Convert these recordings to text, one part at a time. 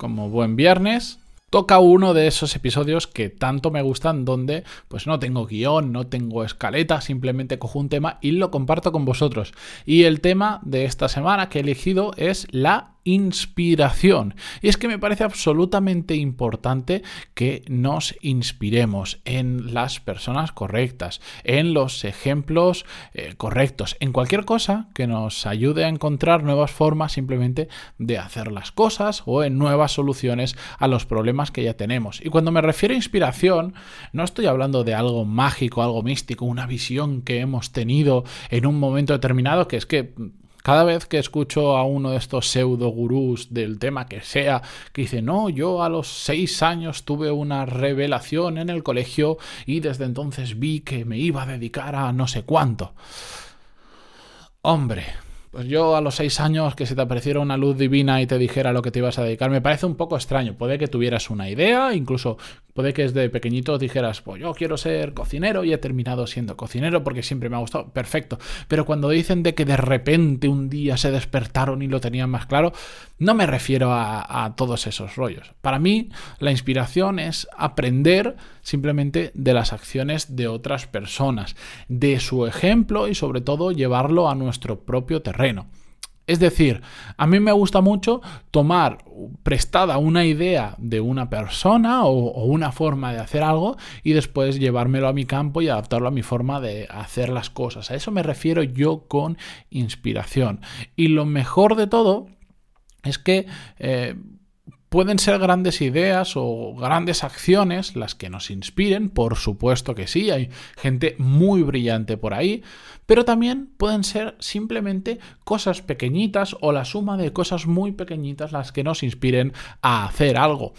como buen viernes, toca uno de esos episodios que tanto me gustan donde pues no tengo guion, no tengo escaleta, simplemente cojo un tema y lo comparto con vosotros. Y el tema de esta semana que he elegido es la inspiración. Y es que me parece absolutamente importante que nos inspiremos en las personas correctas, en los ejemplos eh, correctos, en cualquier cosa que nos ayude a encontrar nuevas formas simplemente de hacer las cosas o en nuevas soluciones a los problemas que ya tenemos. Y cuando me refiero a inspiración, no estoy hablando de algo mágico, algo místico, una visión que hemos tenido en un momento determinado, que es que cada vez que escucho a uno de estos pseudo gurús del tema que sea, que dice, no, yo a los seis años tuve una revelación en el colegio y desde entonces vi que me iba a dedicar a no sé cuánto. Hombre, pues yo a los seis años que se te apareciera una luz divina y te dijera lo que te ibas a dedicar, me parece un poco extraño. Puede que tuvieras una idea, incluso puede que desde pequeñito dijeras, pues yo quiero ser cocinero y he terminado siendo cocinero porque siempre me ha gustado. Perfecto. Pero cuando dicen de que de repente un día se despertaron y lo tenían más claro, no me refiero a, a todos esos rollos. Para mí, la inspiración es aprender simplemente de las acciones de otras personas, de su ejemplo y sobre todo llevarlo a nuestro propio terreno. Es decir, a mí me gusta mucho tomar prestada una idea de una persona o, una forma de hacer algo y después llevármelo a mi campo y adaptarlo a mi forma de hacer las cosas. A eso me refiero yo con inspiración. Y lo mejor de todo es que... Eh, Pueden ser grandes ideas o grandes acciones las que nos inspiren, por supuesto que sí, hay gente muy brillante por ahí, pero también pueden ser simplemente cosas pequeñitas o la suma de cosas muy pequeñitas las que nos inspiren a hacer algo.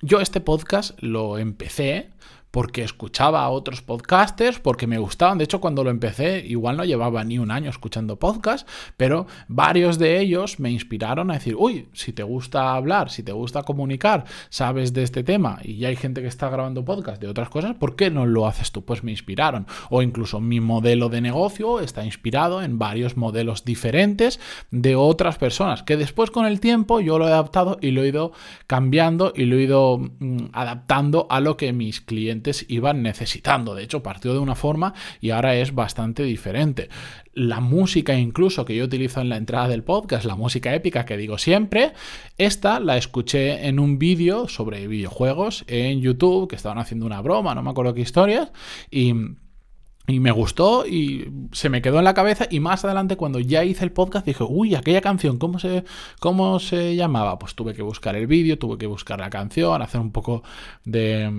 Yo este podcast lo empecé porque escuchaba a otros podcasters, porque me gustaban. De hecho, cuando lo empecé, igual no llevaba ni un año escuchando podcast, pero varios de ellos me inspiraron a decir, uy, si te gusta hablar, si te gusta comunicar, sabes de este tema y ya hay gente que está grabando podcast de otras cosas, ¿por qué no lo haces tú? Pues me inspiraron. O incluso mi modelo de negocio está inspirado en varios modelos diferentes de otras personas, que después con el tiempo yo lo he adaptado y lo he ido cambiando y lo he ido mm, adaptando a lo que mis clientes iban necesitando. De hecho, partió de una forma y ahora es bastante diferente. La música incluso que yo utilizo en la entrada del podcast, la música épica que digo siempre, esta la escuché en un vídeo sobre videojuegos en YouTube, que estaban haciendo una broma, no me acuerdo qué historias, y y me gustó y se me quedó en la cabeza y más adelante cuando ya hice el podcast dije, uy, aquella canción, ¿cómo se, cómo se llamaba? Pues tuve que buscar el vídeo, tuve que buscar la canción, hacer un poco de,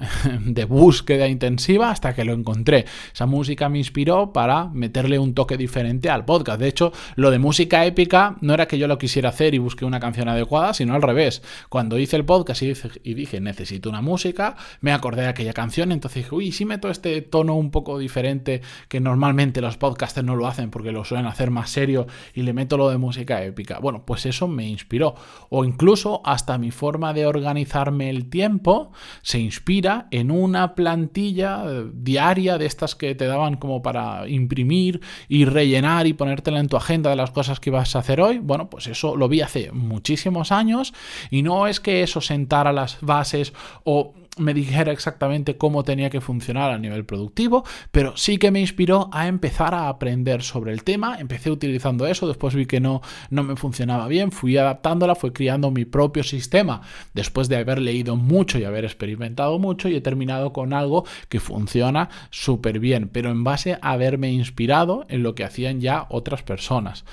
de búsqueda intensiva hasta que lo encontré. Esa música me inspiró para meterle un toque diferente al podcast. De hecho, lo de música épica no era que yo lo quisiera hacer y busqué una canción adecuada, sino al revés. Cuando hice el podcast y, y dije, necesito una música, me acordé de aquella canción, entonces dije, uy, si meto este tono un poco diferente diferente que normalmente los podcasters no lo hacen porque lo suelen hacer más serio y le meto lo de música épica. Bueno, pues eso me inspiró. O incluso hasta mi forma de organizarme el tiempo se inspira en una plantilla eh, diaria de estas que te daban como para imprimir y rellenar y ponértela en tu agenda de las cosas que ibas a hacer hoy. Bueno, pues eso lo vi hace muchísimos años y no es que eso sentara las bases o me dijera exactamente cómo tenía que funcionar a nivel productivo, pero sí que me inspiró a empezar a aprender sobre el tema. Empecé utilizando eso, después vi que no, no me funcionaba bien, fui adaptándola, fui creando mi propio sistema después de haber leído mucho y haber experimentado mucho y he terminado con algo que funciona súper bien, pero en base a haberme inspirado en lo que hacían ya otras personas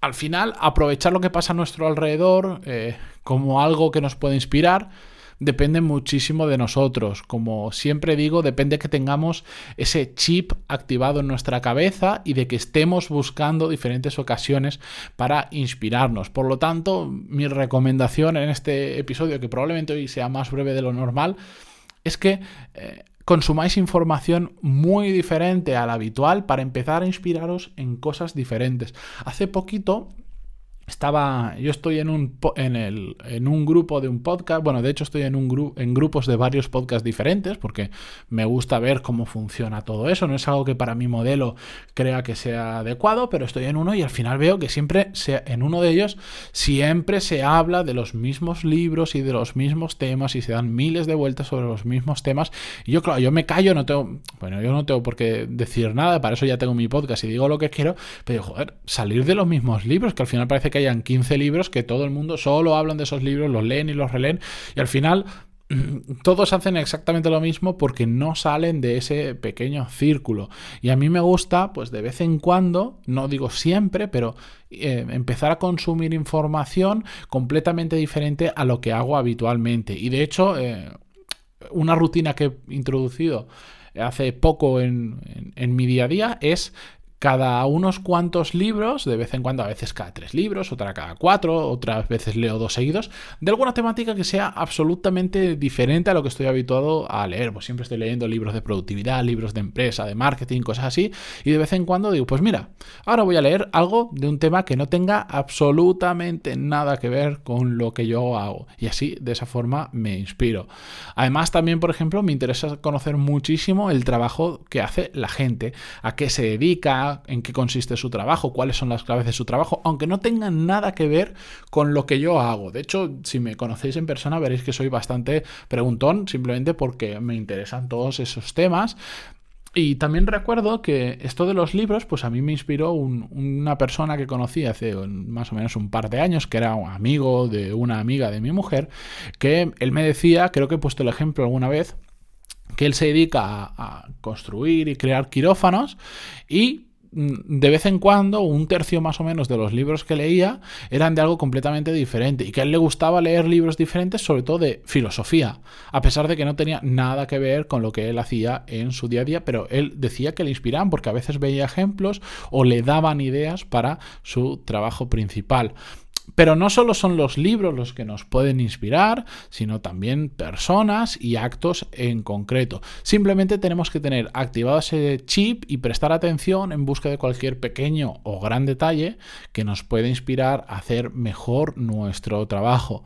al final aprovechar lo que pasa a nuestro alrededor eh, como algo que nos puede inspirar depende muchísimo de nosotros. Como siempre digo, depende que tengamos ese chip activado en nuestra cabeza y de que estemos buscando diferentes ocasiones para inspirarnos. Por lo tanto, mi recomendación en este episodio, que probablemente hoy sea más breve de lo normal, es que... Eh, consumáis información muy diferente a la habitual para empezar a inspiraros en cosas diferentes. Hace poquito estaba, yo estoy en un, en, el, en un grupo de un podcast, bueno, de hecho estoy en, un grupo en grupos de varios podcasts diferentes porque me gusta ver cómo funciona todo eso, no es algo que para mi modelo crea que sea adecuado, pero estoy en uno y al final veo que siempre se, en uno de ellos siempre se habla de los mismos libros y de los mismos temas y se dan miles de vueltas sobre los mismos temas. Y yo claro, yo me callo, no tengo, bueno, yo no tengo por qué decir nada, para eso ya tengo mi podcast y digo lo que quiero, pero joder, salir de los mismos libros que al final parece que hayan 15 libros que todo el mundo solo hablan de esos libros, los leen y los releen y al final todos hacen exactamente lo mismo porque no salen de ese pequeño círculo. Y a mí me gusta, pues de vez en cuando, no digo siempre, pero eh, empezar a consumir información completamente diferente a lo que hago habitualmente. Y de hecho, eh, una rutina que he introducido hace poco en, mi día a día es cada unos cuantos libros, de vez en cuando, a veces cada tres libros, otra cada cuatro, otras veces leo dos seguidos, de alguna temática que sea absolutamente diferente a lo que estoy habituado a leer. Pues siempre estoy leyendo libros de productividad, libros de empresa, de marketing, cosas así, y de vez en cuando digo, pues mira, ahora voy a leer algo de un tema que no tenga absolutamente nada que ver con lo que yo hago. Y así, de esa forma, me inspiro. Además, también, por ejemplo, me interesa conocer muchísimo el trabajo que hace la gente, a qué se dedica, en qué consiste su trabajo, cuáles son las claves de su trabajo, aunque no tengan nada que ver con lo que yo hago. De hecho, si me conocéis en persona veréis que soy bastante preguntón, simplemente porque me interesan todos esos temas. Y también recuerdo que esto de los libros, pues a mí me inspiró una persona que conocí hace más o menos un par de años, que era un amigo de una amiga de mi mujer, que él me decía, creo que he puesto el ejemplo alguna vez, que él se dedica a construir y crear quirófanos y de vez en cuando, un tercio más o menos de los libros que leía eran de algo completamente diferente y que a él le gustaba leer libros diferentes, sobre todo de filosofía, a pesar de que no tenía nada que ver con lo que él hacía en su día a día, pero él decía que le inspiraban porque a veces veía ejemplos o le daban ideas para su trabajo principal. Pero no solo son los libros los que nos pueden inspirar, sino también personas y actos en concreto. Simplemente tenemos que tener activado ese chip y prestar atención en busca de cualquier pequeño o gran detalle que nos pueda inspirar a hacer mejor nuestro trabajo.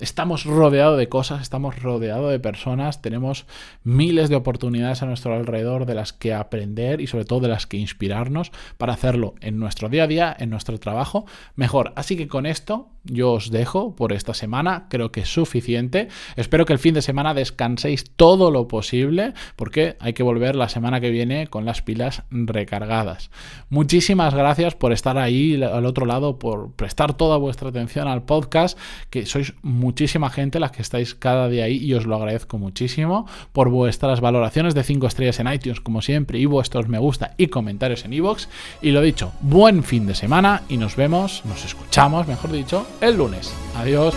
Estamos rodeados de cosas, estamos rodeados de personas, tenemos miles de oportunidades a nuestro alrededor de las que aprender y sobre todo de las que inspirarnos para hacerlo en nuestro día a día, en nuestro trabajo mejor. Así que con esto yo os dejo por esta semana, creo que es suficiente. Espero que el fin de semana descanséis todo lo posible porque hay que volver la semana que viene con las pilas recargadas. Muchísimas gracias por estar ahí al otro lado, por prestar toda vuestra atención al podcast, que sois muchísima gente las que estáis cada día ahí y os lo agradezco muchísimo por vuestras valoraciones de 5 estrellas en iTunes como siempre y vuestros me gusta y comentarios en iVoox. Y lo dicho, buen fin de semana y nos vemos, nos escuchamos, mejor dicho, el lunes. Adiós.